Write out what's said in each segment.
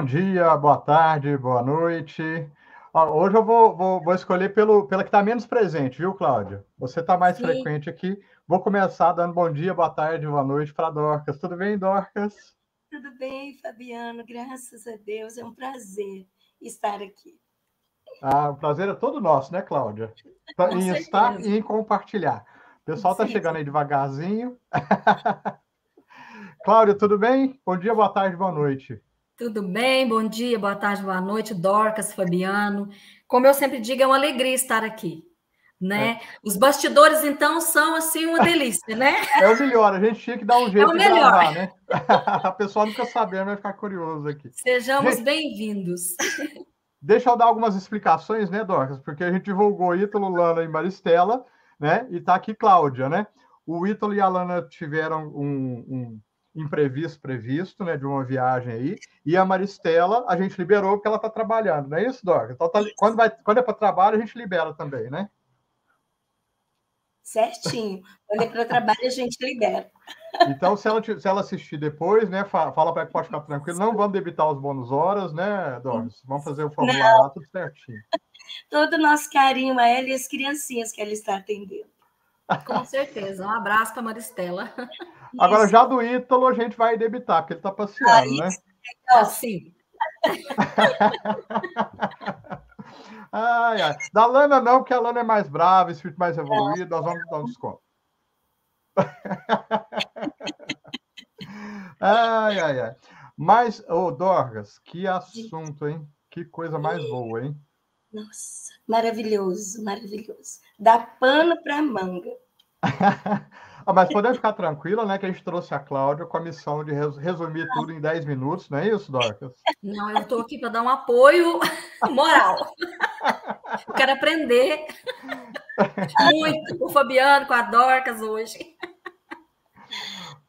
Bom dia, boa tarde, boa noite. Hoje eu vou, vou, vou escolher pelo, pela que está menos presente, viu, Cláudia? Você está mais Sim. frequente aqui. Vou começar dando bom dia, boa tarde, boa noite para Dorcas. Tudo bem, Dorcas? Tudo bem, Fabiano. Graças a Deus. É um prazer estar aqui. Ah, o prazer é todo nosso, né, Cláudia? Com em certeza. estar e em compartilhar. O pessoal está chegando aí devagarzinho. Cláudia, tudo bem? Bom dia, boa tarde, boa noite. Tudo bem? Bom dia, boa tarde, boa noite, Dorcas, Fabiano. Como eu sempre digo, é uma alegria estar aqui. Né? É. Os bastidores, então, são assim uma delícia, né? É o melhor, a gente tinha que dar um é jeito é de gravar, né? a pessoa nunca sabendo vai ficar curioso aqui. Sejamos bem-vindos. Deixa eu dar algumas explicações, né, Dorcas? Porque a gente divulgou Ítalo, Lana e Maristela, né? E tá aqui Cláudia, né? O Ítalo e a Lana tiveram um, um imprevisto previsto, né, de uma viagem aí, e a Maristela a gente liberou porque ela está trabalhando, não é isso, Dorcas? Então, tá, quando, vai, quando é para trabalho, a gente libera também, né? Certinho. Quando é para trabalho, a gente libera. Então, se ela, se ela assistir depois, né, fala para que pode ficar tranquilo. Não vamos debitar os bônus horas, né, Doris? Vamos fazer o formulário lá tudo certinho. Todo o nosso carinho a ela e as criancinhas que ela está atendendo. Com certeza. Um abraço para Maristela. Agora, já do Ítalo, a gente vai debitar, porque ele está passeando, ah, né? É sim. ai, ai. Da Lana não, porque a Lana é mais brava, espírito mais evoluído, nós vamos dar um desconto. ai, ai, ai. Mas, ô, oh, Dorgas, que assunto, hein? Que coisa mais boa, hein? Nossa, maravilhoso, maravilhoso. Dá pano para manga. ah, mas podemos ficar tranquila, né? Que a gente trouxe a Cláudia com a missão de resumir tudo em 10 minutos, não é isso, Dorcas? Não, eu estou aqui para dar um apoio moral. Eu quero aprender muito com o Fabiano, com a Dorcas hoje.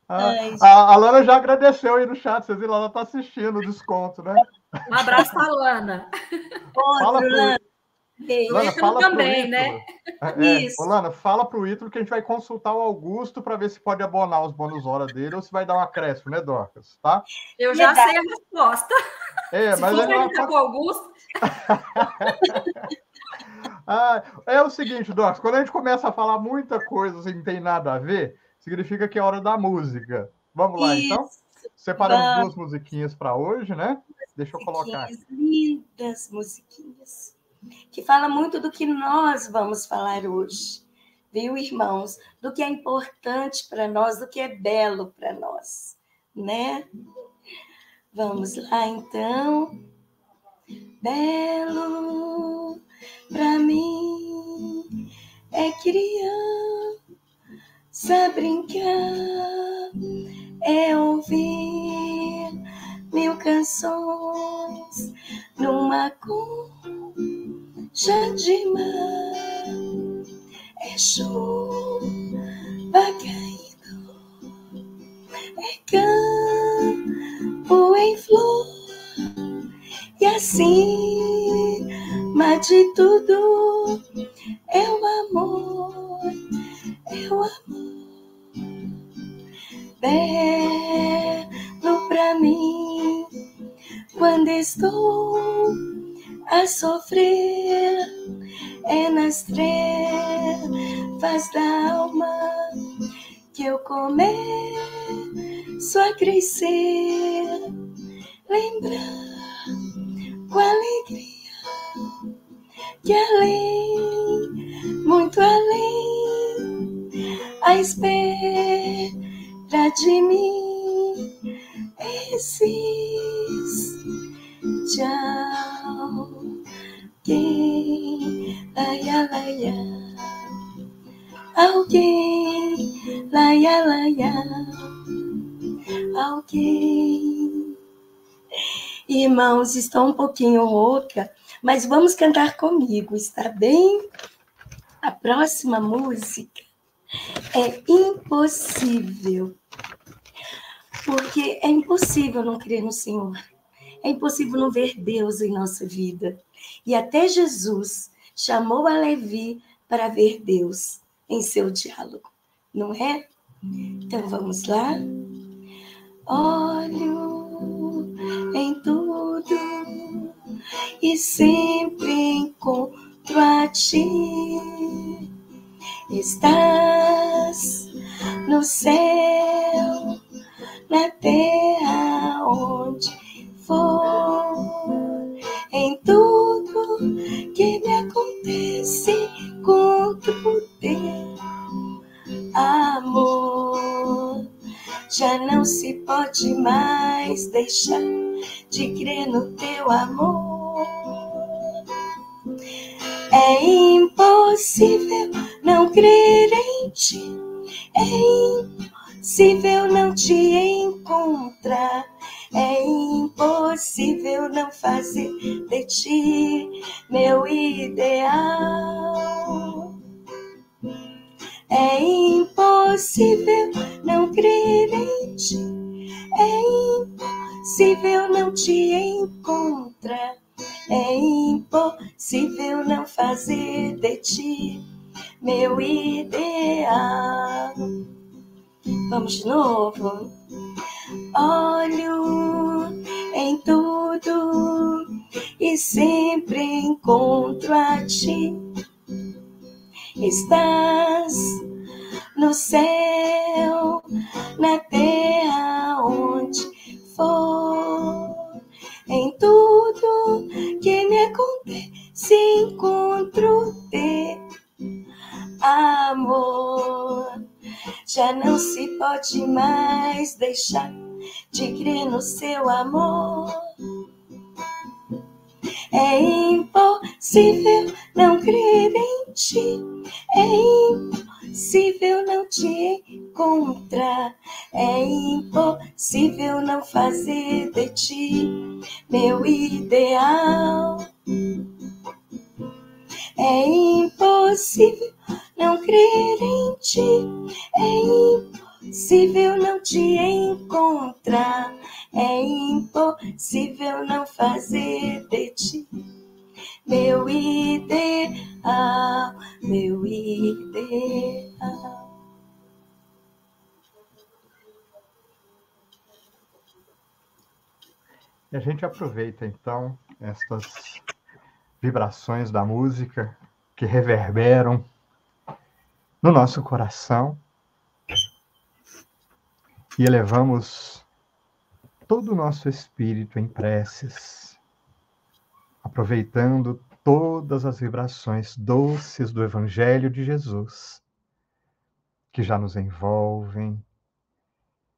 Ah, a, a Lana já agradeceu aí no chat, vocês viram, ela está assistindo o desconto, né? Um abraço para a Lana. Fala pro... Lana, fala também, né? É, é, Isso. Lana, fala para o Ítalo que a gente vai consultar o Augusto para ver se pode abonar os bônus horas dele ou se vai dar um acréscimo, né, Dorcas? Tá? Eu já sei a resposta. É, se mas for ele tá com o Augusto. ah, é o seguinte, Dorcas, quando a gente começa a falar muita coisa assim, não tem nada a ver, significa que é hora da música. Vamos lá, Isso. então? Separamos Vamos. duas musiquinhas para hoje, né? Deixa eu colocar aqui. Lindas musiquinhas. Que fala muito do que nós vamos falar hoje. Viu, irmãos? Do que é importante para nós, do que é belo para nós, né? Vamos lá, então. Belo para mim é criança brincar, é ouvir mil canções numa concha mar. É chuva caindo, é campo em flor, e acima de tudo é o amor, é o amor. Belo pra mim quando estou a sofrer é nas trevas da alma que eu começo a crescer, lembrar com alegria que além, muito além, a espera de mim esses alguém, laia, laia, alguém. Irmãos, estou um pouquinho rouca, mas vamos cantar comigo, está bem? A próxima música é impossível, porque é impossível não crer no Senhor. É impossível não ver Deus em nossa vida. E até Jesus chamou a Levi para ver Deus em seu diálogo, não é? Então vamos lá. Olho em tudo e sempre encontro a ti. Estás no céu, na terra onde for, em tudo que me acontece, encontro teu amor. Já não se pode mais deixar de crer no teu amor. É impossível não crer em ti. É impossível não te Vamos de novo. Olho em tudo e sempre encontro a ti. Estás no céu, na terra, onde for. Em tudo que me acontece, encontro teu amor. Já não se pode mais deixar de crer no seu amor. É impossível não crer em ti. É impossível não te encontrar. É impossível não fazer de ti meu ideal. É impossível não crer em ti. É impossível não te encontrar. É impossível não fazer de ti meu ideal, meu ideal. E a gente aproveita então estas vibrações da música que reverberam no nosso coração e elevamos todo o nosso espírito em preces, aproveitando todas as vibrações doces do Evangelho de Jesus, que já nos envolvem,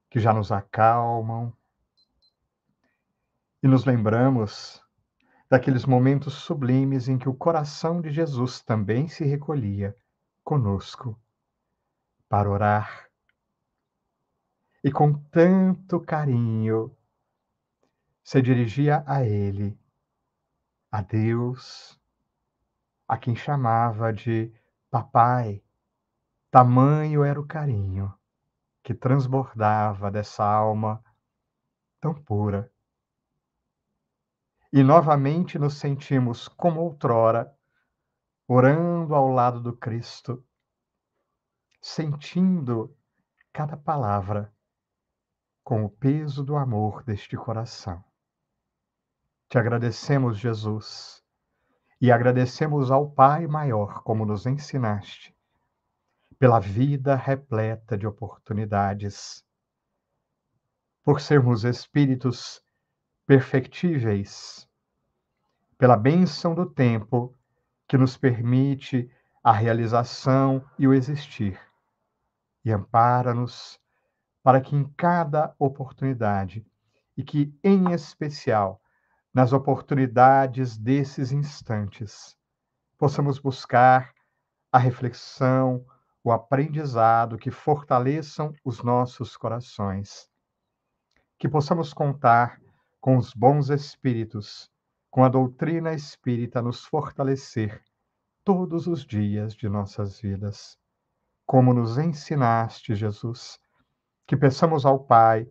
que já nos acalmam, e nos lembramos daqueles momentos sublimes em que o coração de Jesus também se recolhia conosco para orar. E com tanto carinho se dirigia a Ele, a Deus, a quem chamava de Papai. Tamanho era o carinho que transbordava dessa alma tão pura e novamente nos sentimos como outrora, orando ao lado do Cristo, sentindo cada palavra com o peso do amor deste coração. Te agradecemos, Jesus, e agradecemos ao Pai maior, como nos ensinaste, pela vida repleta de oportunidades, por sermos espíritos perfectíveis, pela bênção do tempo que nos permite a realização e o existir, e ampara-nos para que em cada oportunidade, e que em especial nas oportunidades desses instantes, possamos buscar a reflexão, o aprendizado que fortaleçam os nossos corações. Que possamos contar com os bons espíritos, com a doutrina espírita nos fortalecer todos os dias de nossas vidas. Como nos ensinaste, Jesus, que peçamos ao Pai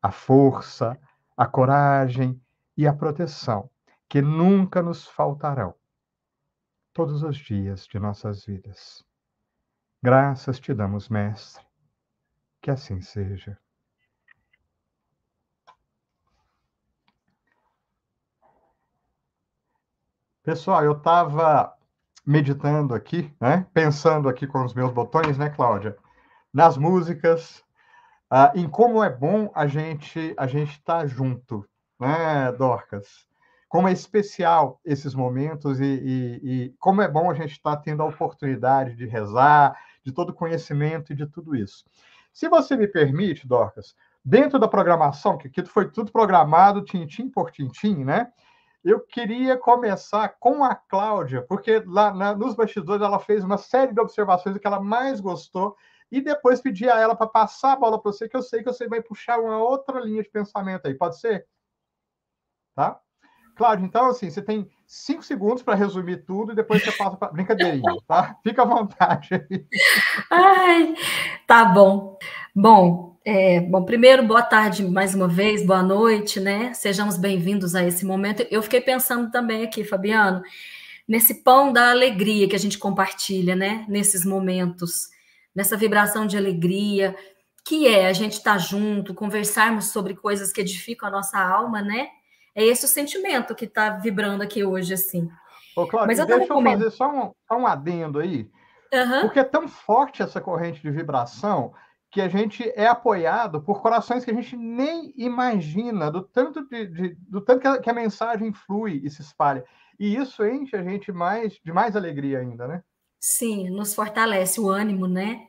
a força, a coragem e a proteção que nunca nos faltarão todos os dias de nossas vidas. Graças te damos, Mestre, que assim seja. Pessoal, eu estava meditando aqui, né? Pensando aqui com os meus botões, né, Cláudia? Nas músicas, uh, em como é bom a gente a gente estar tá junto, né, Dorcas? Como é especial esses momentos e, e, e como é bom a gente estar tá tendo a oportunidade de rezar, de todo conhecimento e de tudo isso. Se você me permite, Dorcas, dentro da programação, que aqui foi tudo programado, tintim por tintim, né? Eu queria começar com a Cláudia, porque lá na, nos bastidores ela fez uma série de observações que ela mais gostou, e depois pedir a ela para passar a bola para você, que eu sei que você vai puxar uma outra linha de pensamento aí, pode ser? Tá? Cláudia, então, assim, você tem cinco segundos para resumir tudo e depois você passa para. Brincadeirinha, tá? Fica à vontade aí. Ai, tá bom. Bom, é, bom, primeiro, boa tarde mais uma vez, boa noite, né? Sejamos bem-vindos a esse momento. Eu fiquei pensando também aqui, Fabiano, nesse pão da alegria que a gente compartilha, né? Nesses momentos, nessa vibração de alegria, que é a gente estar tá junto, conversarmos sobre coisas que edificam a nossa alma, né? É esse o sentimento que está vibrando aqui hoje, assim. Ô, Cláudio, Mas eu deixa eu fazer só um, só um adendo aí. Uhum. Porque é tão forte essa corrente de vibração que a gente é apoiado por corações que a gente nem imagina, do tanto, de, de do tanto que, a, que a mensagem flui e se espalha. E isso enche a gente mais de mais alegria ainda, né? Sim, nos fortalece o ânimo, né?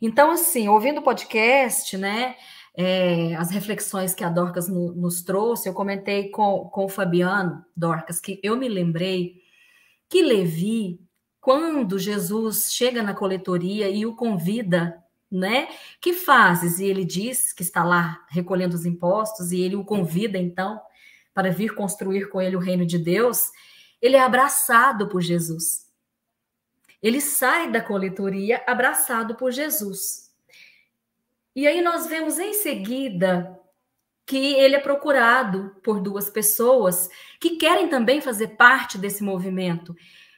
Então, assim, ouvindo o podcast, né? É, as reflexões que a Dorcas no, nos trouxe, eu comentei com, com o Fabiano, Dorcas, que eu me lembrei que Levi, quando Jesus chega na coletoria e o convida né? Que fazes? E ele diz que está lá recolhendo os impostos e ele o convida então para vir construir com ele o reino de Deus. Ele é abraçado por Jesus. Ele sai da coletoria abraçado por Jesus. E aí nós vemos em seguida que ele é procurado por duas pessoas que querem também fazer parte desse movimento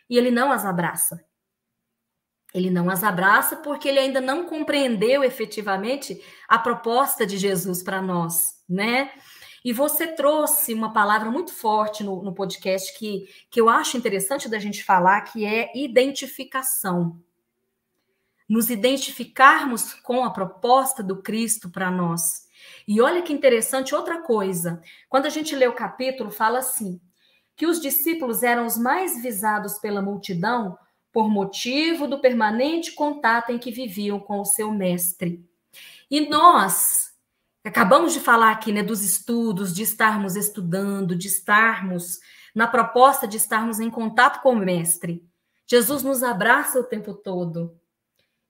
e ele não as abraça. Ele não as abraça porque ele ainda não compreendeu efetivamente a proposta de Jesus para nós, né? E você trouxe uma palavra muito forte no, no, podcast que, que eu acho interessante da gente falar, que é identificação. Nos identificarmos com a proposta do Cristo para nós. E olha que interessante outra coisa. Quando a gente lê o capítulo, fala assim: que os discípulos eram os mais visados pela multidão por motivo do permanente contato em que viviam com o seu mestre. E nós acabamos de falar aqui, né, dos estudos, de estarmos estudando, de estarmos na proposta de estarmos em contato com o mestre. Jesus nos abraça o tempo todo.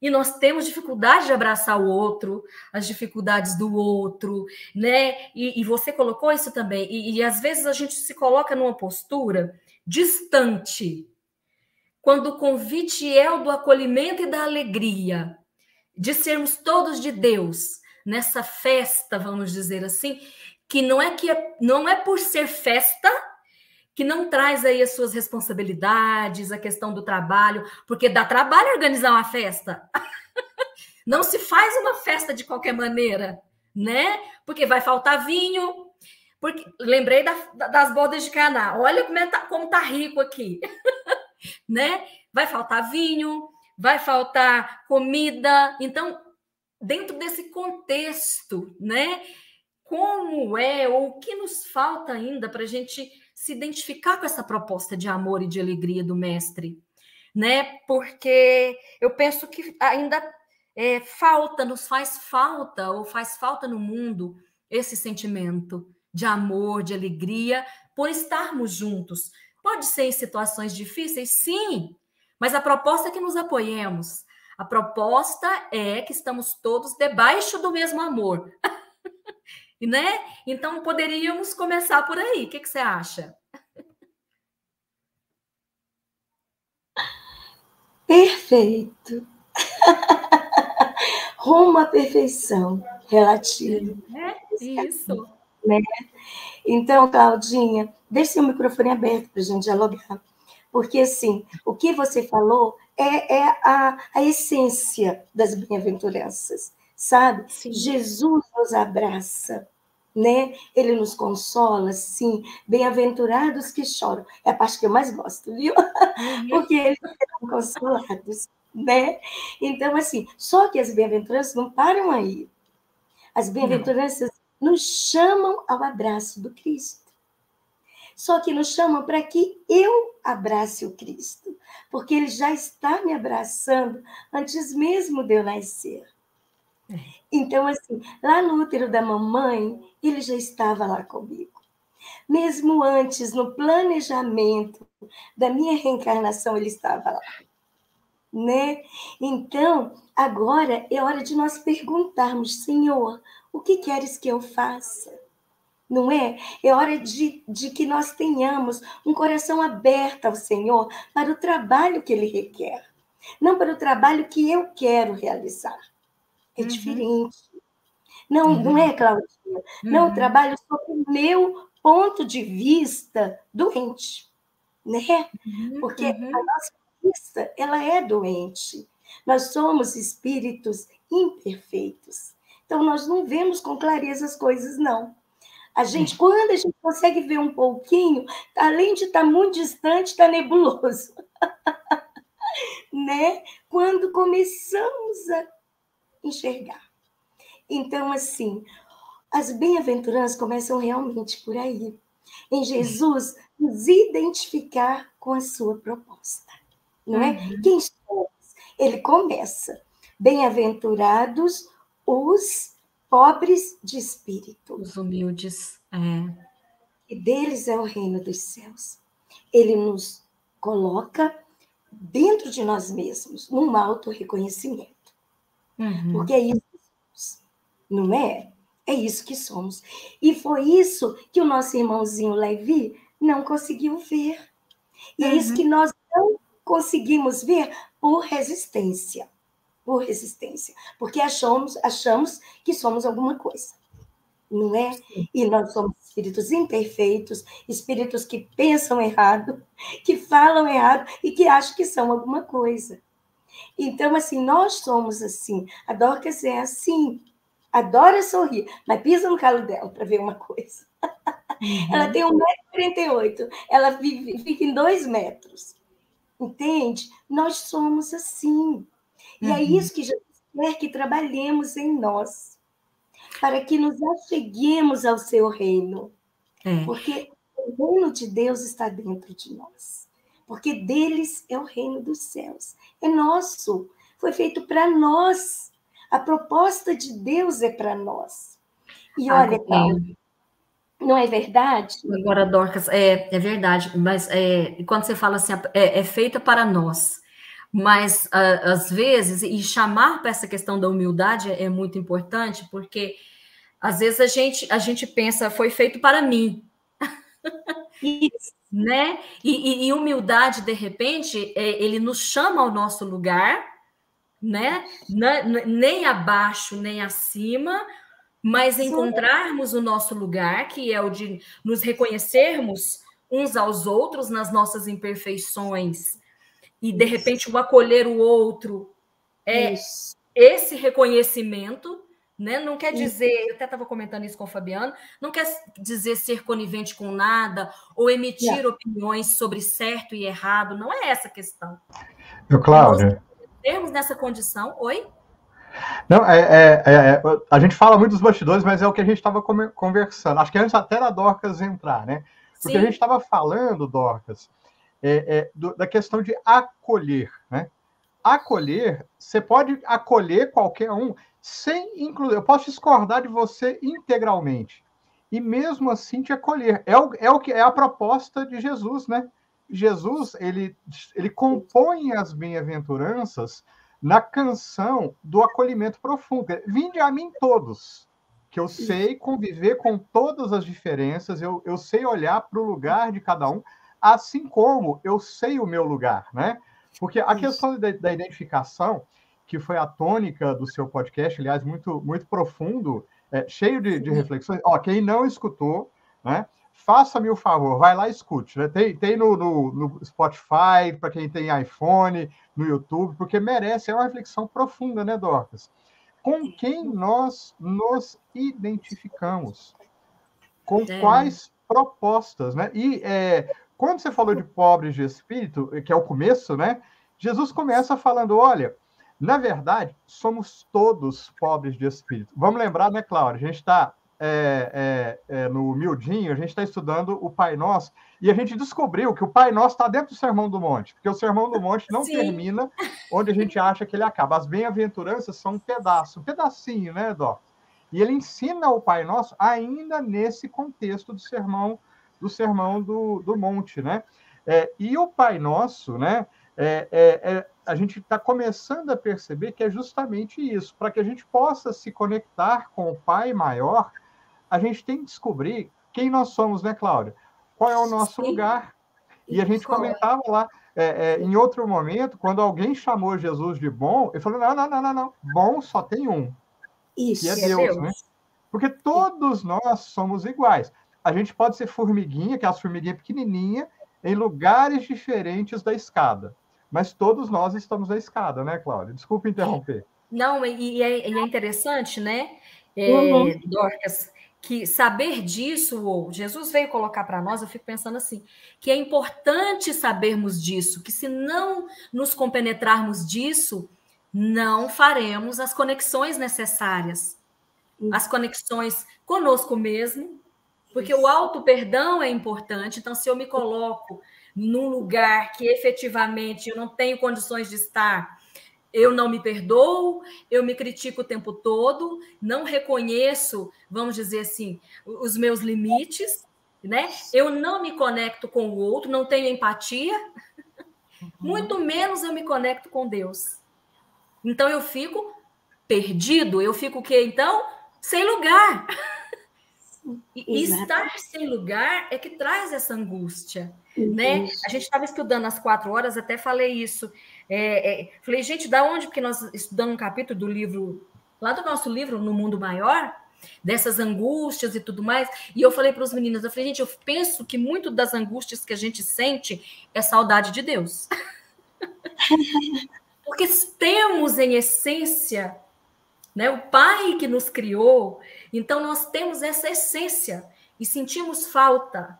E nós temos dificuldade de abraçar o outro, as dificuldades do outro, né? E, e você colocou isso também. E, e às vezes a gente se coloca numa postura distante quando o convite é o do acolhimento e da alegria, de sermos todos de Deus nessa festa, vamos dizer assim, que não é que é, não é por ser festa que não traz aí as suas responsabilidades, a questão do trabalho, porque dá trabalho organizar uma festa. não se faz uma festa de qualquer maneira, né? Porque vai faltar vinho. Porque lembrei da, das bodas de Caná. Olha como, é, tá, como tá rico aqui. né? Vai faltar vinho, vai faltar comida. Então, dentro desse contexto, né? Como é ou o que nos falta ainda para a gente se identificar com essa proposta de amor e de alegria do mestre, né? Porque eu penso que ainda é, falta, nos faz falta ou faz falta no mundo esse sentimento de amor, de alegria, por estarmos juntos, Pode ser em situações difíceis? Sim, mas a proposta é que nos apoiemos. A proposta é que estamos todos debaixo do mesmo amor. né? Então poderíamos começar por aí. O que, que você acha? Perfeito. Rumo à perfeição relativa. É isso. Né? Então, Claudinha, deixe o microfone aberto para a gente dialogar. Porque, assim, o que você falou é, é a, a essência das bem-aventuranças, sabe? Sim. Jesus nos abraça. né? Ele nos consola, sim. Bem-aventurados que choram. É a parte que eu mais gosto, viu? Uhum. Porque eles serão consolados, né? Então, assim, só que as bem-aventuranças não param aí. As bem-aventuranças nos chamam ao abraço do Cristo. Só que nos chamam para que eu abrace o Cristo, porque ele já está me abraçando antes mesmo de eu nascer. É. Então, assim, lá no útero da mamãe, ele já estava lá comigo. Mesmo antes, no planejamento da minha reencarnação, ele estava lá. Né? Então, agora é hora de nós perguntarmos, Senhor, o que queres que eu faça? Não é? É hora de, de que nós tenhamos um coração aberto ao Senhor para o trabalho que Ele requer, não para o trabalho que eu quero realizar. É uhum. diferente. Não, uhum. não é, Claudinha? Uhum. Não, trabalho sob o meu ponto de vista doente, né? Uhum. Porque a uhum. nossa vista, ela é doente. Nós somos espíritos imperfeitos. Então, nós não vemos com clareza as coisas, não. A gente, quando a gente consegue ver um pouquinho, além de estar tá muito distante, está nebuloso. né? Quando começamos a enxergar. Então, assim, as bem-aventuranças começam realmente por aí. Em Jesus, nos identificar com a sua proposta. Não é? Uhum. Quem somos? Ele começa. Bem-aventurados os pobres de espírito. Os humildes. É. E deles é o reino dos céus. Ele nos coloca dentro de nós mesmos, num auto-reconhecimento. Uhum. Porque é isso que somos, não é? É isso que somos. E foi isso que o nosso irmãozinho Levi não conseguiu ver. E uhum. é isso uhum. que nós não conseguimos ver por resistência. Por resistência. Porque achamos, achamos que somos alguma coisa. Não é? E nós somos espíritos imperfeitos, espíritos que pensam errado, que falam errado e que acham que são alguma coisa. Então, assim, nós somos assim. A Dorcas é assim. Adora sorrir, mas pisa no calo dela para ver uma coisa. Uhum. Ela tem 1,48m, ela vive, fica em 2 metros. Entende? Nós somos assim. E é uhum. é isso que Jesus quer que trabalhemos em nós, para que nos acheguemos ao seu reino. É. Porque o reino de Deus está dentro de nós. Porque deles é o reino dos céus é nosso, foi feito para nós. A proposta de Deus é para nós. E olha, Paulo, não é verdade? Agora, Dorcas, é, é verdade, mas é, quando você fala assim, é, é feita para nós, mas a, às vezes, e chamar para essa questão da humildade é muito importante, porque às vezes a gente, a gente pensa, foi feito para mim. Isso né? E, e, e, humildade, de repente, é, ele nos chama ao nosso lugar, né? nem abaixo, nem acima, mas encontrarmos o nosso lugar, que é o de nos reconhecermos uns aos outros nas nossas imperfeições, e de repente o acolher o outro é Isso. esse reconhecimento né? Não quer dizer, eu até estava comentando isso com o Fabiano, não quer dizer ser conivente com nada ou emitir opiniões sobre certo e errado, não é essa a questão. Eu, Cláudia. Termos nessa condição, oi? Não, é, é, é, é, a gente fala muito dos bastidores, mas é o que a gente estava conversando. Acho que antes até da Dorcas entrar, né? Porque Sim. a gente estava falando, Dorcas, é, é, do, da questão de acolher, né? Acolher, você pode acolher qualquer um sem incluir. Eu posso discordar de você integralmente e mesmo assim te acolher. É o, é o que é a proposta de Jesus, né? Jesus ele, ele compõe as bem-aventuranças na canção do acolhimento profundo. Vinde a mim todos, que eu sei conviver com todas as diferenças, eu, eu sei olhar para o lugar de cada um, assim como eu sei o meu lugar, né? Porque a questão da, da identificação, que foi a tônica do seu podcast, aliás, muito, muito profundo, é, cheio de, de, reflexões. Ó, quem não escutou, né? Faça-me o favor, vai lá e escute. Né? Tem, tem no, no, no Spotify, para quem tem iPhone, no YouTube, porque merece, é uma reflexão profunda, né, Dorcas? Com quem nós nos identificamos. Com é. quais propostas, né? E é, quando você falou de pobres de espírito, que é o começo, né? Jesus começa falando: olha, na verdade, somos todos pobres de espírito. Vamos lembrar, né, Cláudia? A gente está é, é, é, no Mildinho, a gente está estudando o Pai Nosso, e a gente descobriu que o Pai Nosso está dentro do Sermão do Monte, porque o Sermão do Monte não Sim. termina onde a gente acha que ele acaba. As bem-aventuranças são um pedaço, um pedacinho, né, Dó? E ele ensina o Pai Nosso ainda nesse contexto do sermão do sermão do, do monte, né? É, e o Pai Nosso, né? É, é, é a gente está começando a perceber que é justamente isso, para que a gente possa se conectar com o Pai maior, a gente tem que descobrir quem nós somos, né, Cláudia? Qual é o nosso Sim. lugar? E a gente comentava lá, é, é, em outro momento, quando alguém chamou Jesus de bom, ele falou: não, não, não, não, não. bom só tem um. Isso, que é, é Deus, Deus, né? Porque todos nós somos iguais. A gente pode ser formiguinha, que é as formiguinhas pequenininha, em lugares diferentes da escada. Mas todos nós estamos na escada, né, Cláudia? Desculpe interromper. Não, e é, e é interessante, né, é, uhum. Dorcas, que saber disso, ou Jesus veio colocar para nós, eu fico pensando assim, que é importante sabermos disso, que se não nos compenetrarmos disso, não faremos as conexões necessárias, as conexões conosco mesmo, porque Isso. o auto perdão é importante. Então, se eu me coloco num lugar que efetivamente eu não tenho condições de estar, eu não me perdoo, eu me critico o tempo todo, não reconheço, vamos dizer assim, os meus limites, né? Eu não me conecto com o outro, não tenho empatia, uhum. muito menos eu me conecto com Deus. Então eu fico perdido, eu fico o quê? Então, sem lugar. E estar sem lugar é que traz essa angústia, né? A gente estava estudando às quatro horas, até falei isso. É, é, falei, gente, da onde? Porque nós estudamos um capítulo do livro, lá do nosso livro, No Mundo Maior, dessas angústias e tudo mais. E eu falei para os meninos, eu falei, gente, eu penso que muito das angústias que a gente sente é saudade de Deus. Porque temos em essência né? O Pai que nos criou. Então nós temos essa essência e sentimos falta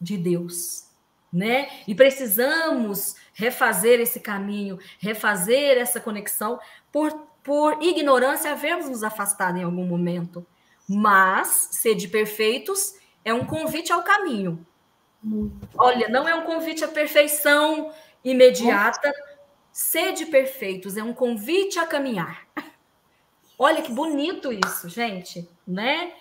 de Deus, né? E precisamos refazer esse caminho, refazer essa conexão por por ignorância havermos nos afastado em algum momento. Mas sede perfeitos é um convite ao caminho. Olha, não é um convite à perfeição imediata. Sede perfeitos é um convite a caminhar. Olha que bonito isso, gente, né?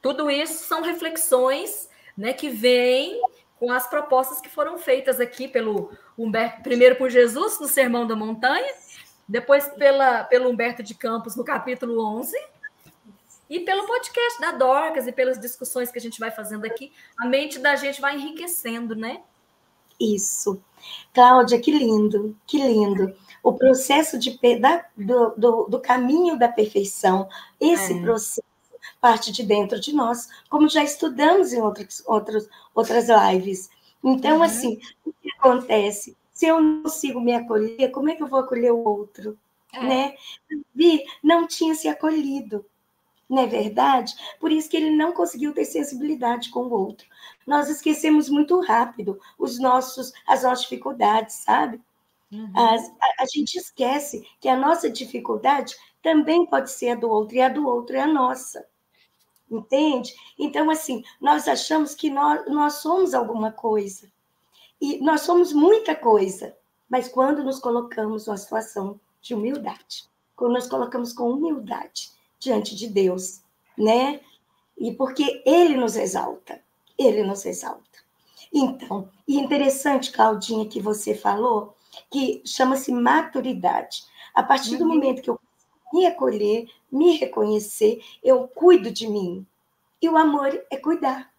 Tudo isso são reflexões, né, que vêm com as propostas que foram feitas aqui pelo Humberto, primeiro por Jesus no Sermão da Montanha, depois pela, pelo Humberto de Campos no capítulo 11, e pelo podcast da Dorcas e pelas discussões que a gente vai fazendo aqui, a mente da gente vai enriquecendo, né? Isso. Cláudia, que lindo, que lindo o processo de, da, do, do, do, caminho da perfeição, esse é. processo parte de dentro de nós, como já estudamos em outros, outros, outras lives. Então, uhum. assim, o que acontece? Se eu não consigo me acolher, como é que eu vou acolher o outro? É. Né? Vi não tinha se acolhido, não é verdade? Por isso que ele não conseguiu ter sensibilidade com o outro. Nós esquecemos muito rápido os nossos, as nossas dificuldades, sabe? Uhum. A, a, a, gente esquece que a nossa dificuldade também pode ser a do outro, e a do outro é a nossa. Entende? Então, assim, nós achamos que nós, nós somos alguma coisa. E nós somos muita coisa. Mas quando nos colocamos numa situação de humildade, quando nos colocamos com humildade diante de Deus, né? E porque Ele nos exalta, Ele nos exalta. Então, e interessante, Claudinha, que você falou, que chama-se maturidade. A partir uhum. do momento que eu me acolher, me reconhecer, eu cuido de mim. E o amor é cuidar.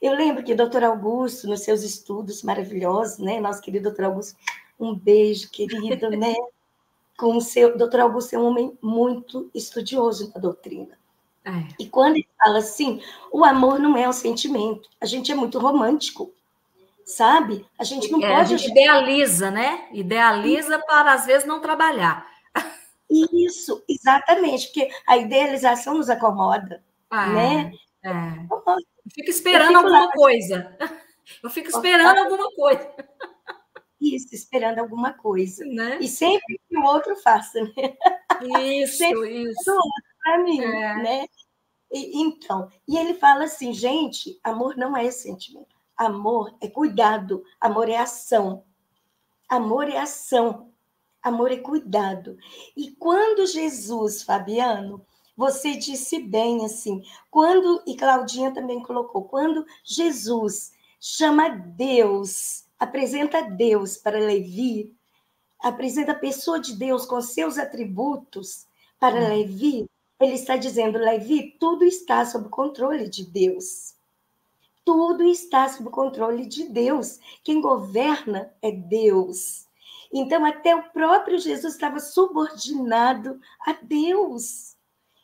Eu lembro que o doutor Augusto, nos seus estudos maravilhosos, né? Nosso querido doutor Augusto, um beijo, querido, né? Com o seu. Doutor Augusto é um homem muito estudioso da doutrina. É. E quando ele fala assim, o amor não é um sentimento, a gente é muito romântico sabe? A gente não é, pode. A gente idealiza, né? Idealiza para, às vezes, não trabalhar. Isso, exatamente, porque a idealização nos acomoda, ah, né? É. Eu fico esperando alguma lá. coisa. Eu fico esperando alguma coisa. Isso, esperando alguma coisa. Né? E sempre que o outro faça, né? Isso, sempre isso. Para mim, é. né? E, então, e ele fala assim, gente, amor não é sentimento. Amor é cuidado, amor é ação. Amor é ação. Amor é cuidado. E quando Jesus, Fabiano, você disse bem assim, quando, e Claudinha também colocou, quando Jesus chama Deus, apresenta Deus para Levi, apresenta a pessoa de Deus com seus atributos para hum. Levi, ele está dizendo, Levi, tudo está sob controle de Deus. Tudo está sob controle de Deus. Quem governa é Deus. Então, até o próprio Jesus estava subordinado a Deus.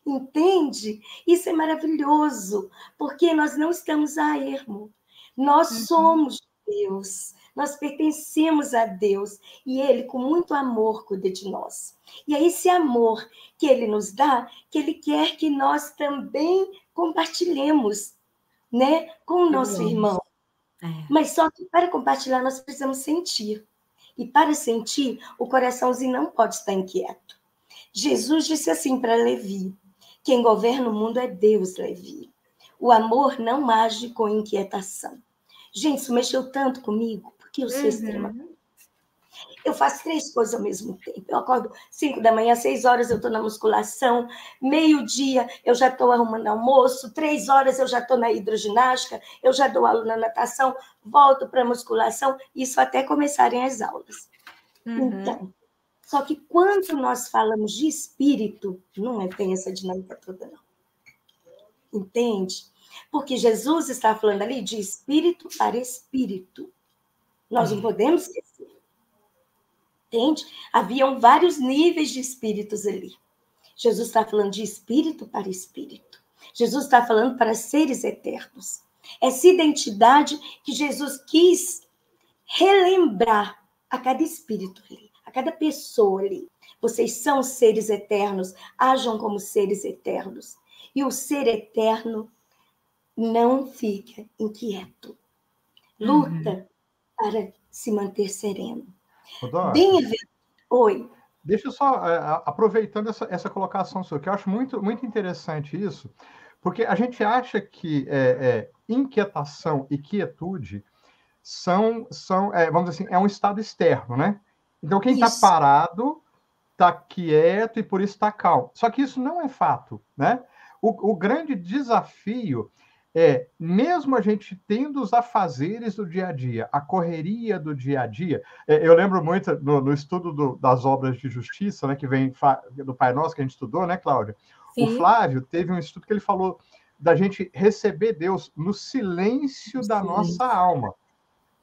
Entende? Isso é maravilhoso, porque nós não estamos a ermo. Nós uhum. somos Deus. Nós pertencemos a Deus e Ele, com muito amor, cuida de nós. E é esse amor que Ele nos dá, que Ele quer que nós também compartilhemos né, com o nosso irmão. É. Mas só que para compartilhar, nós precisamos sentir. E para sentir, o coraçãozinho não pode estar inquieto. Jesus disse assim para Levi: Quem governa o mundo é Deus, Levi. O amor não age com inquietação. Gente, isso mexeu tanto comigo, porque eu sou uhum. extremamente eu faço três coisas ao mesmo tempo. Eu acordo cinco da manhã, seis horas eu estou na musculação, meio-dia eu já estou arrumando almoço, três horas eu já estou na hidroginástica, eu já dou aula na natação, volto para a musculação, isso até começarem as aulas. Uhum. Então, só que quando nós falamos de espírito, não é, tem essa dinâmica toda, não. Entende? Porque Jesus está falando ali de espírito para espírito. Nós não uhum. podemos esquecer. Entende? Haviam vários níveis de espíritos ali. Jesus está falando de espírito para espírito. Jesus está falando para seres eternos. Essa identidade que Jesus quis relembrar a cada espírito ali, a cada pessoa ali. Vocês são seres eternos, ajam como seres eternos. E o ser eterno não fica inquieto. Luta uhum. para se manter sereno. Bem Oi. Deixa eu só, é, aproveitando essa, essa colocação sua, que eu acho muito, muito interessante isso, porque a gente acha que é, é, inquietação e quietude são, são é, vamos dizer assim, é um estado externo, né? Então, quem está parado está quieto e por isso está calmo. Só que isso não é fato, né? O, o grande desafio é, mesmo a gente tendo os afazeres do dia a dia, a correria do dia a dia, é, eu lembro muito no, no estudo do, das obras de justiça, né, que vem do Pai Nosso, que a gente estudou, né, Cláudia? Sim. O Flávio teve um estudo que ele falou da gente receber Deus no silêncio da Sim. nossa alma,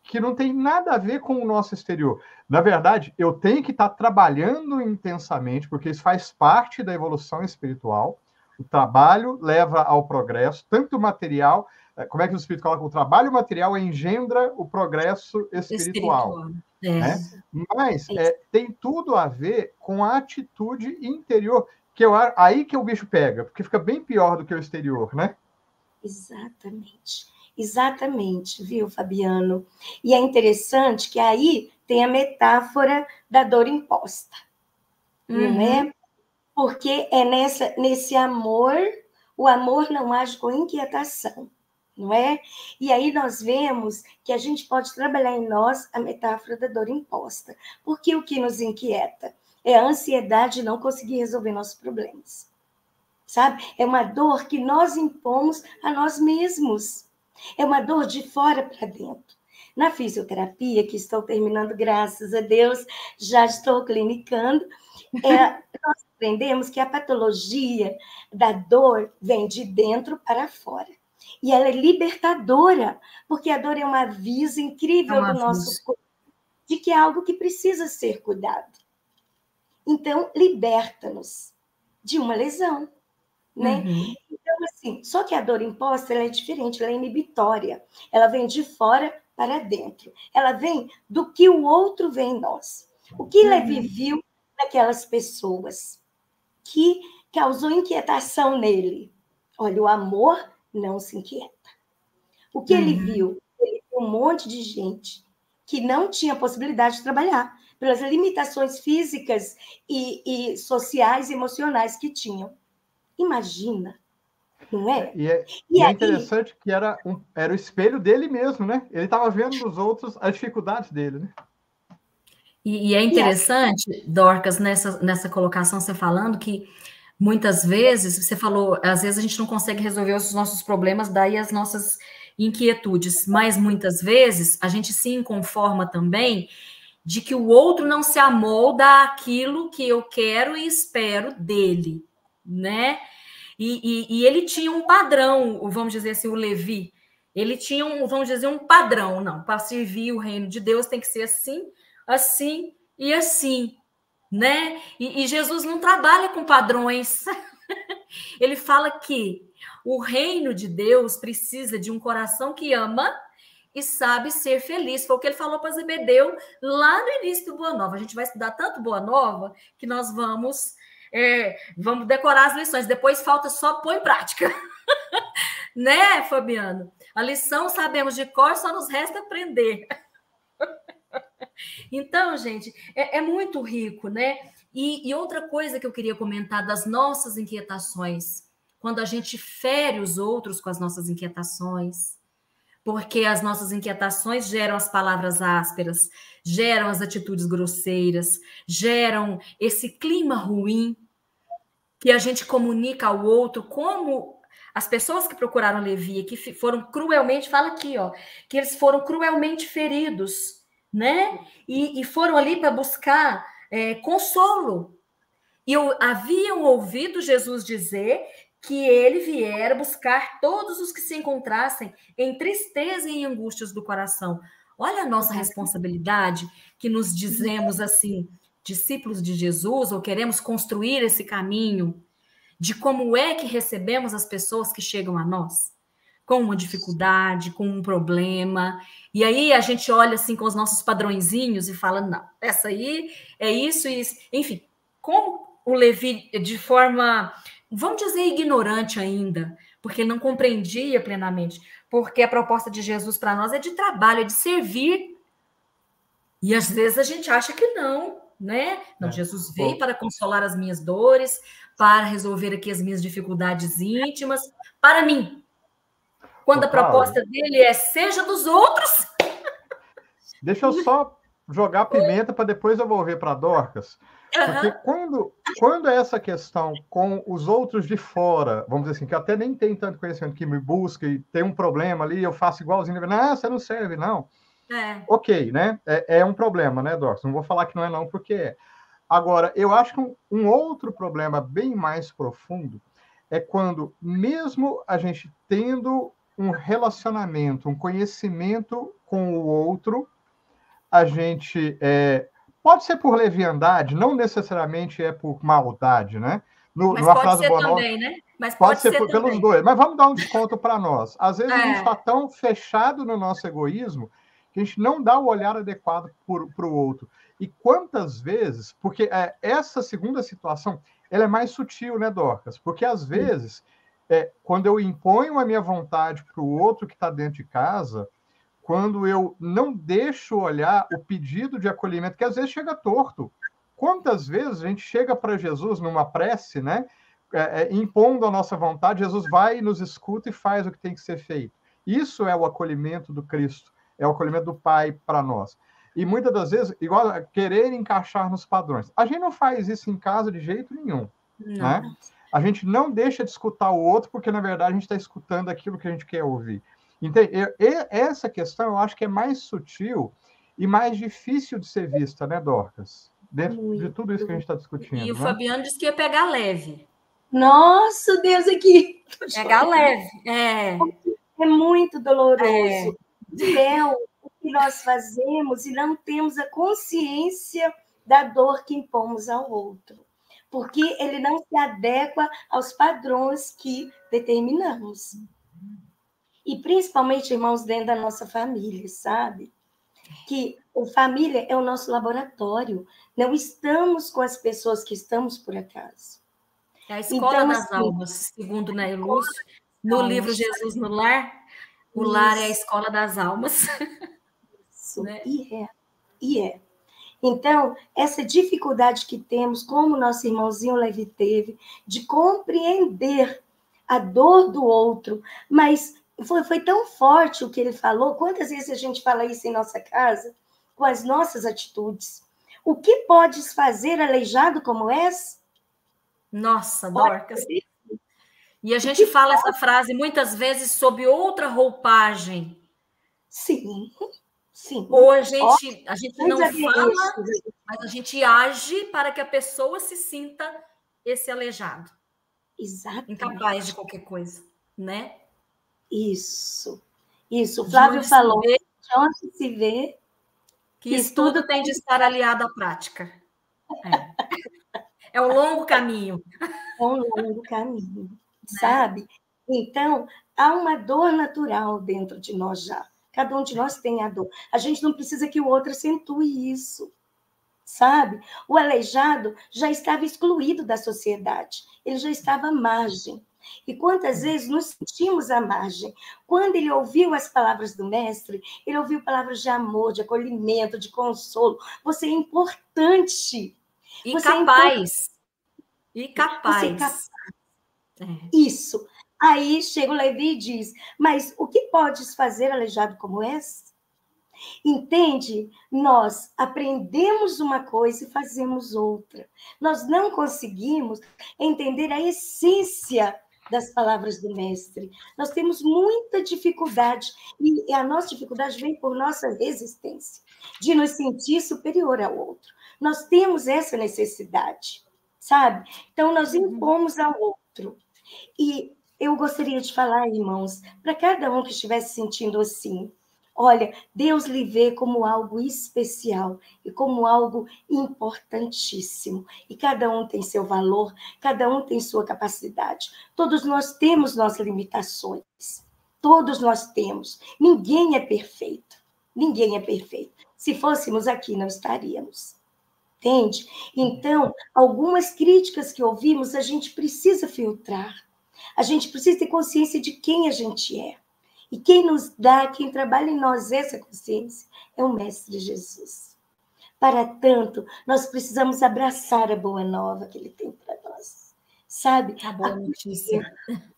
que não tem nada a ver com o nosso exterior. Na verdade, eu tenho que estar trabalhando intensamente, porque isso faz parte da evolução espiritual, o trabalho leva ao progresso, tanto material, eh, como é que o Espírito coloca? O trabalho material engendra o progresso espiritual. espiritual. É. Né? Mas é, tem tudo a ver com a atitude interior, que eu, aí que o bicho pega, porque fica bem pior do que o exterior, né? Exatamente. Exatamente, viu, Fabiano? E é interessante que aí tem a metáfora da dor imposta, uhum. não é? Porque é nessa, nesse amor, o amor não age com inquietação, não é? E aí nós vemos que a gente pode trabalhar em nós a metáfora da dor imposta, porque o que nos inquieta é a ansiedade de não conseguir resolver nossos problemas, sabe? É uma dor que nós impomos a nós mesmos, é uma dor de fora para dentro. Na fisioterapia, que estou terminando, graças a Deus, já estou clinicando, é, aprendemos que a patologia da dor vem de dentro para fora. E ela é libertadora, porque a dor é um aviso incrível é um do aviso. nosso corpo de que é algo que precisa ser cuidado. Então, liberta-nos de uma lesão, né? Uhum. Então, assim, só que a dor imposta ela é diferente, ela é inibitória. Ela vem de fora para dentro. Ela vem do que o outro vê em nós. O que uhum. Levi viu naquelas pessoas que causou inquietação nele. Olha, o amor não se inquieta. O que uhum. ele viu? Ele viu um monte de gente que não tinha possibilidade de trabalhar, pelas limitações físicas e, e sociais e emocionais que tinham. Imagina, não é? E é, e e é interessante que era, um, era o espelho dele mesmo, né? Ele estava vendo nos outros as dificuldades dele, né? E, e é interessante, Dorcas, nessa, nessa colocação, você falando que muitas vezes, você falou, às vezes a gente não consegue resolver os nossos problemas, daí as nossas inquietudes, mas muitas vezes a gente se inconforma também de que o outro não se amolda àquilo que eu quero e espero dele, né? E, e, e, ele tinha um padrão, vamos dizer assim, o Levi. Ele tinha um, vamos dizer, um padrão, não, para servir o reino de Deus tem que ser assim, assim e assim, né? E, e Jesus não trabalha com padrões. ele fala que o reino de Deus precisa de um coração que ama e sabe ser feliz. Foi o que ele falou para Zebedeu lá no início do Boa Nova. A gente vai estudar tanto Boa Nova que nós vamos é, vamos decorar as lições. Depois falta só pôr em prática. né, Fabiano? A lição sabemos de cor, só nos resta aprender. Então, gente, é, é, muito rico, né? E, e outra coisa que eu queria comentar das nossas inquietações, quando a gente fere os outros com as nossas inquietações, porque as nossas inquietações geram as palavras ásperas, geram as atitudes grosseiras, geram esse clima ruim que a gente comunica ao outro, como as pessoas que procuraram Levi, que foram cruelmente, fala aqui, ó, que eles foram cruelmente feridos, né? E, e foram ali para buscar é, consolo. E eu, haviam ouvido Jesus dizer que ele viera buscar todos os que se encontrassem em tristeza e em angústias do coração. Olha a nossa responsabilidade que nos dizemos assim, discípulos de Jesus, ou queremos construir esse caminho de como é que recebemos as pessoas que chegam a nós, com uma dificuldade, com um problema. E aí a gente olha assim com os nossos padrõezinhos e fala: não, essa aí é isso e isso. Enfim, como o Levi, de forma vamos dizer, ignorante ainda, porque não compreendia plenamente, porque a proposta de Jesus para nós é de trabalho, é de servir. E às vezes a gente acha que não, né? Não, é. Jesus veio para consolar as minhas dores, para resolver aqui as minhas dificuldades íntimas, para mim. Quando a proposta dele é seja dos outros. Deixa eu só jogar pimenta para depois eu volver para Dorcas. Porque uhum. quando, quando é essa questão com os outros de fora, vamos dizer assim, que até nem tem tanto conhecimento, que me busca e tem um problema ali, eu faço igualzinho, não, você não serve, não. É. Ok, né? É, é, um problema, né, Dorcas? Não vou falar que não é não, porque é. Agora, eu acho que um, um outro problema bem mais profundo é quando, mesmo a gente tendo um relacionamento, um conhecimento com o outro, a gente é, pode ser por leviandade, não necessariamente é por maldade, né? No, Mas pode ser também, né? Mas pode, pode ser, ser por, pelos dois. Mas vamos dar um desconto para nós. Às vezes é. a gente está tão fechado no nosso egoísmo que a gente não dá o olhar adequado para o outro. E quantas vezes, porque é, essa segunda situação, ela é mais sutil, né, Dorcas? Porque às vezes, é, quando eu imponho a minha vontade para o outro que está dentro de casa, quando eu não deixo olhar o pedido de acolhimento, que às vezes chega torto. Quantas vezes a gente chega para Jesus numa prece, né? É, é, impondo a nossa vontade, Jesus vai nos escuta e faz o que tem que ser feito. Isso é o acolhimento do Cristo, é o acolhimento do Pai para nós. E muitas das vezes, igual querer encaixar nos padrões. A gente não faz isso em casa de jeito nenhum. Não. Né? A gente não deixa de escutar o outro, porque na verdade a gente está escutando aquilo que a gente quer ouvir. Entende? essa questão eu acho que é mais sutil e mais difícil de ser vista, né, Dorcas? Dentro Muito. de tudo isso que a gente está discutindo. E o né? Fabiano disse que ia pegar leve. Nossa, Deus aqui! Pegar leve, é. É muito doloroso. É. é o que nós fazemos e não temos a consciência da dor que impomos ao outro. Porque ele não se adequa aos padrões que determinamos. E principalmente, irmãos, dentro da nossa família, sabe? Que a família é o nosso laboratório. Não estamos com as pessoas que estamos por acaso. É a escola então, das assim, almas, segundo Ney Lúcio, no livro Jesus no Lar. O Isso. lar é a escola das almas. Isso, né? e é, e é. Então, essa dificuldade que temos, como nosso irmãozinho Levi teve, de compreender a dor do outro, mas foi, foi tão forte o que ele falou. Quantas vezes a gente fala isso em nossa casa, com as nossas atitudes? O que podes fazer aleijado como és? Nossa, Dorcas. E a gente fala essa frase muitas vezes sob outra roupagem. Sim, sim. Ou a gente, a gente não fala, mas a gente age para que a pessoa se sinta esse aleijado. Exato. Incapaz de qualquer coisa, né? Isso. Isso. O Flávio falou. Vê, de onde se vê que, que estudo tem de estar aliado à prática. É, é um longo caminho. É um longo caminho, né? sabe? Então, há uma dor natural dentro de nós já. Cada um de nós tem a dor. A gente não precisa que o outro acentue isso, sabe? O aleijado já estava excluído da sociedade, ele já estava à margem. E quantas vezes nos sentimos à margem? Quando ele ouviu as palavras do mestre, ele ouviu palavras de amor, de acolhimento, de consolo. Você é importante. E você capaz. É importante. E capaz. Você é capaz. É. Isso. Aí chega o Levi e diz: Mas o que podes fazer aleijado como és? Entende? Nós aprendemos uma coisa e fazemos outra. Nós não conseguimos entender a essência das palavras do mestre. Nós temos muita dificuldade, e a nossa dificuldade vem por nossa resistência, de nos sentir superior ao outro. Nós temos essa necessidade, sabe? Então, nós uhum. impomos ao outro. E eu gostaria de falar, irmãos, para cada um que estivesse sentindo assim, Olha, Deus lhe vê como algo especial e como algo importantíssimo. E cada um tem seu valor, cada um tem sua capacidade. Todos nós temos nossas limitações. Todos nós temos. Ninguém é perfeito. Ninguém é perfeito. Se fôssemos aqui, não estaríamos. Entende? Então, algumas críticas que ouvimos, a gente precisa filtrar. A gente precisa ter consciência de quem a gente é. E quem nos dá, quem trabalha em nós essa consciência é o Mestre Jesus. Para tanto, nós precisamos abraçar a boa nova que ele tem para nós. Sabe? A boa notícia.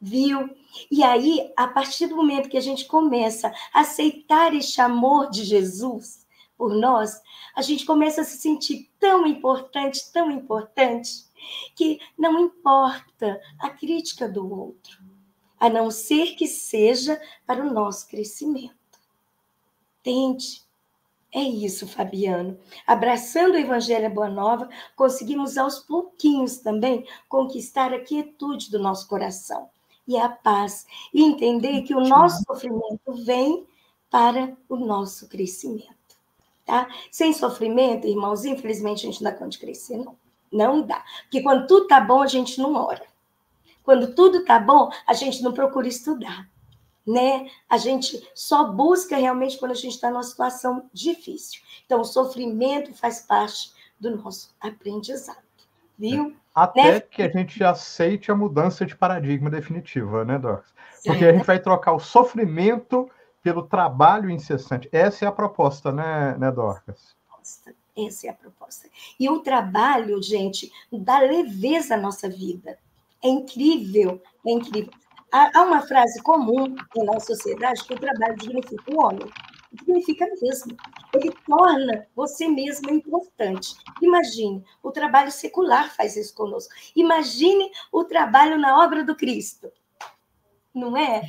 Viu? E aí, a partir do momento que a gente começa a aceitar este amor de Jesus por nós, a gente começa a se sentir tão importante, tão importante, que não importa a crítica do outro a não ser que seja para o nosso crescimento. Entende? É isso, Fabiano. Abraçando o Evangelho Boa Nova, conseguimos aos pouquinhos também conquistar a quietude do nosso coração e a paz, e entender que o nosso sofrimento vem para o nosso crescimento. Tá? Sem sofrimento, irmãos, infelizmente a gente não dá conta de crescer, não. Não dá. Porque quando tudo tá bom, a gente não ora. Quando tudo tá bom, a gente não procura estudar, né? A gente só busca realmente quando a gente está numa situação difícil. Então, o sofrimento faz parte do nosso aprendizado, viu? Até né? que a gente aceite a mudança de paradigma definitiva, né, Dorcas? Porque a gente vai trocar o sofrimento pelo trabalho incessante. Essa é a proposta, né, né Dorcas? Essa é a proposta. E o trabalho, gente, dá leveza à nossa vida. É incrível, é incrível. Há, uma frase comum em nossa sociedade que o trabalho dignifica o homem. Significa mesmo. Ele torna você mesmo importante. Imagine, o trabalho secular faz isso conosco. Imagine o trabalho na obra do Cristo. Não é?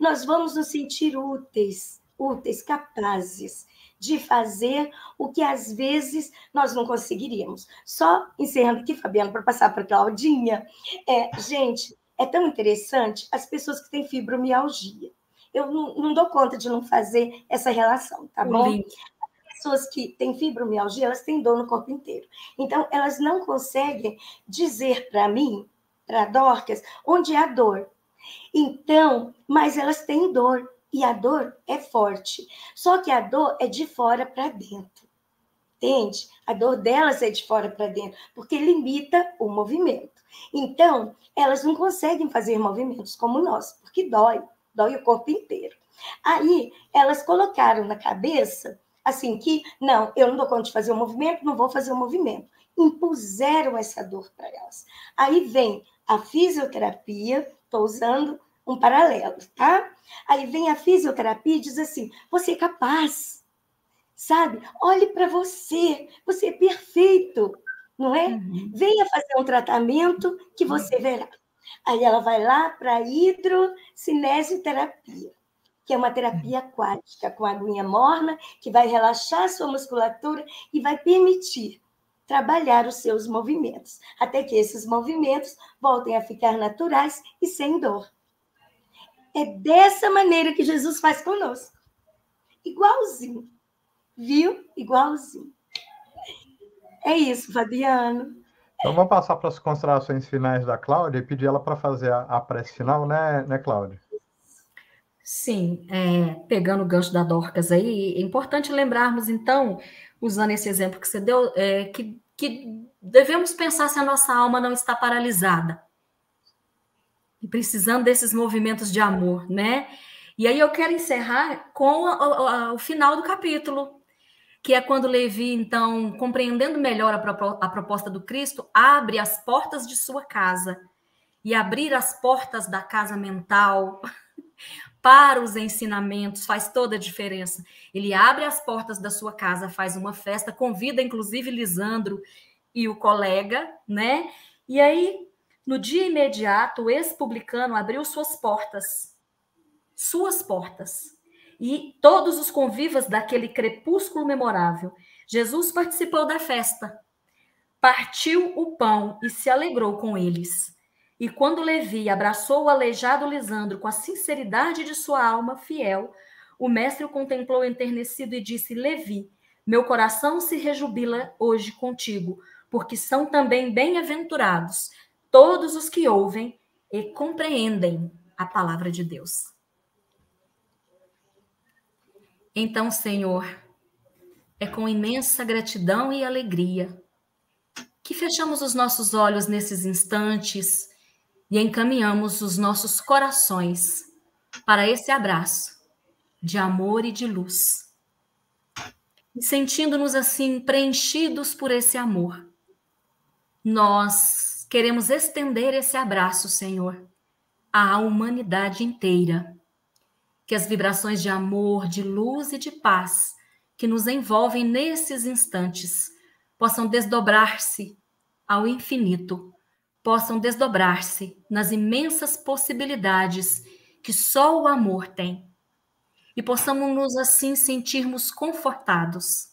Nós vamos nos sentir úteis, úteis, capazes de fazer o que às vezes nós não conseguiríamos. Só encerrando aqui, Fabiana, para passar para a Claudinha. É, gente, é tão interessante as pessoas que têm fibromialgia. Eu não, não dou conta de não fazer essa relação, tá bom? As pessoas que têm fibromialgia, elas têm dor no corpo inteiro. Então, elas não conseguem dizer para mim, para Dorcas, onde é a dor. Então, mas elas têm dor. E a dor é forte. Só que a dor é de fora para dentro. Entende? A dor delas é de fora para dentro, porque limita o movimento. Então, elas não conseguem fazer movimentos como nós, porque dói. dói o corpo inteiro. Aí elas colocaram na cabeça assim que não, eu não dou conta de fazer o movimento, não vou fazer o movimento. Impuseram essa dor para elas. Aí vem a fisioterapia, estou usando um paralelo, tá? Aí vem a fisioterapia e diz assim: você é capaz, sabe? Olhe para você, você é perfeito, não é? Uhum. Venha fazer um tratamento que você verá. Aí ela vai lá para a hidrocinesioterapia que é uma terapia aquática com aguinha morna, que vai relaxar a sua musculatura e vai permitir trabalhar os seus movimentos, até que esses movimentos voltem a ficar naturais e sem dor. É dessa maneira que Jesus faz conosco. Igualzinho. Viu? Igualzinho. É isso, Fabiano. Então vamos passar para as considerações finais da Cláudia e pedir ela para fazer a, a prece final, né, né Cláudia? Sim, é, pegando o gancho da Dorcas aí, é importante lembrarmos, então, usando esse exemplo que você deu, é, que, que devemos pensar se a nossa alma não está paralisada e precisando desses movimentos de amor, né? E aí eu quero encerrar com a, a, o final do capítulo, que é quando Levi, então, compreendendo melhor a, a proposta do Cristo, abre as portas de sua casa e abrir as portas da casa mental para os ensinamentos, faz toda a diferença. Ele abre as portas da sua casa, faz uma festa, convida inclusive Lisandro e o colega, né? E aí, no dia imediato, o ex-publicano abriu suas portas. Suas portas. E todos os convivas daquele crepúsculo memorável. Jesus participou da festa, partiu o pão e se alegrou com eles. E quando Levi abraçou o aleijado Lisandro com a sinceridade de sua alma fiel, o mestre o contemplou enternecido e disse: Levi, meu coração se rejubila hoje contigo, porque são também bem-aventurados todos os que ouvem e compreendem a palavra de Deus. Então, Senhor, é com imensa gratidão e alegria que fechamos os nossos olhos nesses instantes e encaminhamos os nossos corações para esse abraço de amor e de luz. E sentindo-nos assim preenchidos por esse amor, nós queremos estender esse abraço, Senhor, à humanidade inteira. Que as vibrações de amor, de luz e de paz que nos envolvem nesses instantes possam desdobrar-se ao infinito possam desdobrar-se nas imensas possibilidades que só o amor tem. E possamos nos assim sentirmos confortados,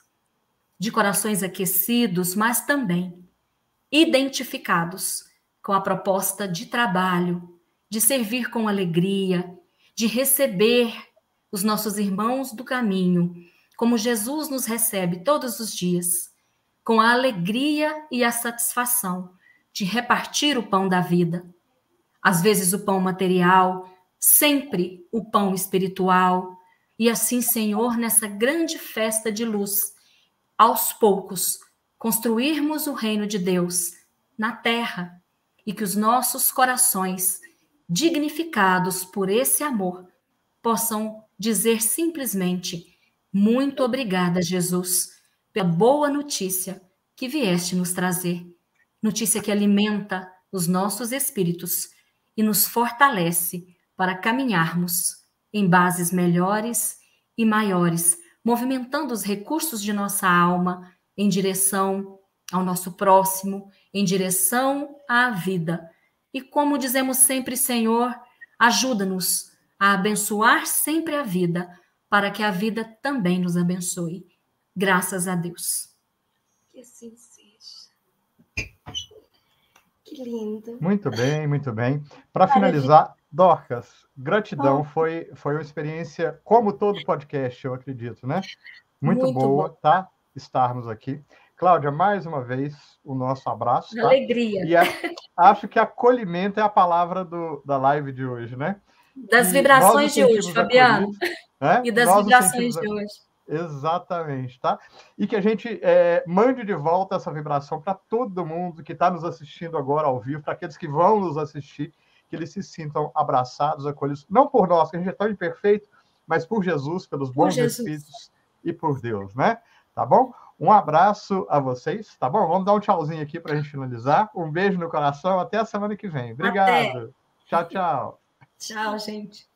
de corações aquecidos, mas também identificados com a proposta de trabalho, de servir com alegria, de receber os nossos irmãos do caminho, como Jesus nos recebe todos os dias, com a alegria e a satisfação de repartir o pão da vida. Às vezes o pão material, sempre o pão espiritual. E assim, Senhor, nessa grande festa de luz, aos poucos, construirmos o reino de Deus na terra e que os nossos corações, dignificados por esse amor, possam dizer simplesmente: Muito obrigada, Jesus, pela boa notícia que vieste nos trazer notícia que alimenta os nossos espíritos e nos fortalece para caminharmos em bases melhores e maiores, movimentando os recursos de nossa alma em direção ao nosso próximo, em direção à vida. E como dizemos sempre, Senhor, ajuda-nos a abençoar sempre a vida, para que a vida também nos abençoe. Graças a Deus. Que assim que lindo. Muito bem, muito bem. Para finalizar, Dorcas, gratidão. Oh. Foi, foi uma experiência, como todo podcast, eu acredito, né? Muito, muito boa, bom. tá? Estarmos aqui. Cláudia, mais uma vez, o nosso abraço. Tá? Alegria. E a, acho que acolhimento é a palavra do, da live de hoje, né? Das e vibrações de hoje, Fabiano. Né? E das nós vibrações de hoje. Exatamente, tá? E que a gente é, mande de volta essa vibração para todo mundo que está nos assistindo agora ao vivo, para aqueles que vão nos assistir, que eles se sintam abraçados, acolhidos, não por nós, que a gente é tão imperfeito, mas por Jesus, pelos bons espíritos e por Deus, né? Tá bom? Um abraço a vocês, tá bom? Vamos dar um tchauzinho aqui para a gente finalizar. Um beijo no coração, até a semana que vem. Obrigado. Até. Tchau, tchau. Tchau, gente.